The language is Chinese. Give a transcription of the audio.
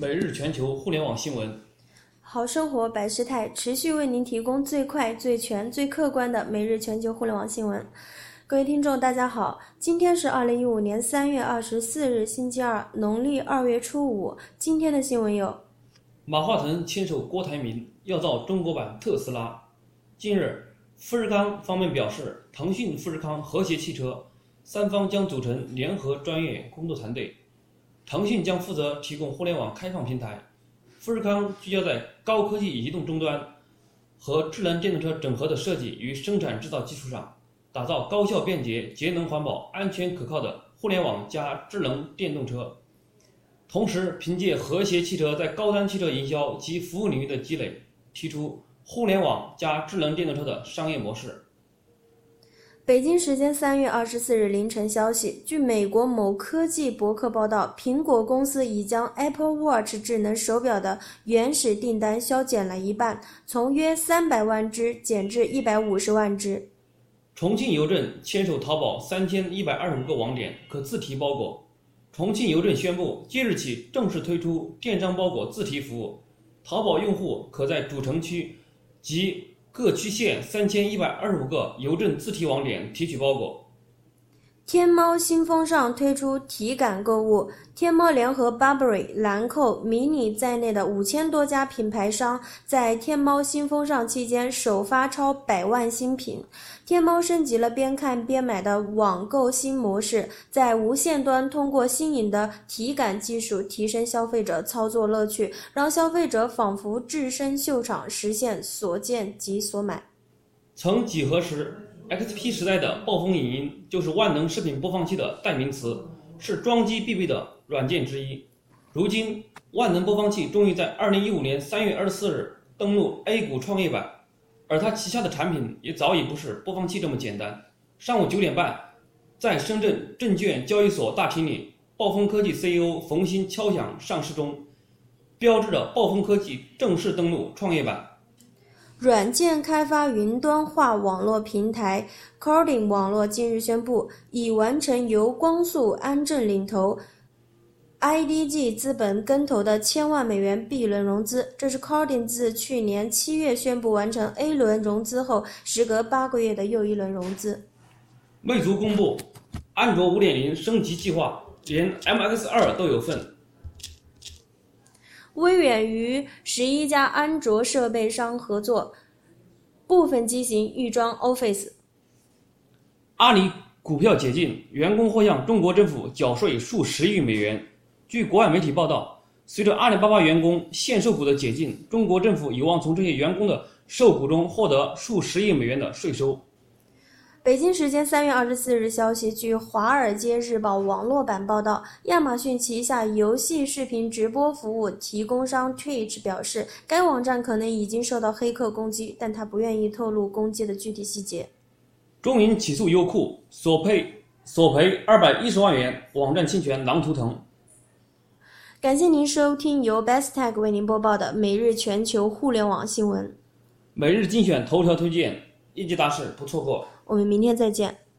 每日全球互联网新闻，好生活百事态持续为您提供最快、最全、最客观的每日全球互联网新闻。各位听众，大家好，今天是二零一五年三月二十四日，星期二，农历二月初五。今天的新闻有：马化腾牵手郭台铭要造中国版特斯拉。近日，富士康方面表示，腾讯、富士康、和谐汽车三方将组成联合专业工作团队。腾讯将负责提供互联网开放平台，富士康聚焦在高科技移动终端和智能电动车整合的设计与生产制造基础上，打造高效、便捷、节能、环保、安全、可靠的互联网加智能电动车。同时，凭借和谐汽车在高端汽车营销及服务领域的积累，提出互联网加智能电动车的商业模式。北京时间三月二十四日凌晨消息，据美国某科技博客报道，苹果公司已将 Apple Watch 智能手表的原始订单削减了一半，从约三百万只减至一百五十万只。重庆邮政牵手淘宝三千一百二十五个网点可自提包裹。重庆邮政宣布，即日起正式推出电商包裹自提服务，淘宝用户可在主城区及各区县三千一百二十五个邮政自提网点提取包裹。天猫新风尚推出体感购物，天猫联合 Burberry、兰蔻、迷你在内的五千多家品牌商在天猫新风尚期间首发超百万新品。天猫升级了边看边买的网购新模式，在无线端通过新颖的体感技术提升消费者操作乐趣，让消费者仿佛置身秀场，实现所见即所买。曾几何时。XP 时代的暴风影音就是万能视频播放器的代名词，是装机必备的软件之一。如今，万能播放器终于在2015年3月24日登陆 A 股创业板，而它旗下的产品也早已不是播放器这么简单。上午九点半，在深圳证券交易所大厅里，暴风科技 CEO 冯鑫敲响上市钟，标志着暴风科技正式登陆创业板。软件开发云端化网络平台 Coding 网络近日宣布，已完成由光速安正领投、IDG 资本跟投的千万美元 B 轮融资。这是 Coding 自去年七月宣布完成 A 轮融资后，时隔八个月的又一轮融资。魅族公布安卓5.0升级计划，连 MX2 都有份。微软与十一家安卓设备商合作，部分机型预装 Office。阿里股票解禁，员工或向中国政府缴税数十亿美元。据国外媒体报道，随着阿里巴巴员工限售股的解禁，中国政府有望从这些员工的售股中获得数十亿美元的税收。北京时间三月二十四日消息，据《华尔街日报》网络版报道，亚马逊旗下游戏视频直播服务提供商 Twitch 表示，该网站可能已经受到黑客攻击，但他不愿意透露攻击的具体细节。中银起诉优酷，索赔索赔二百一十万元，网站侵权狼图腾。感谢您收听由 Besttag 为您播报的每日全球互联网新闻。每日精选头条推荐，一级大事不错过。我们明天再见。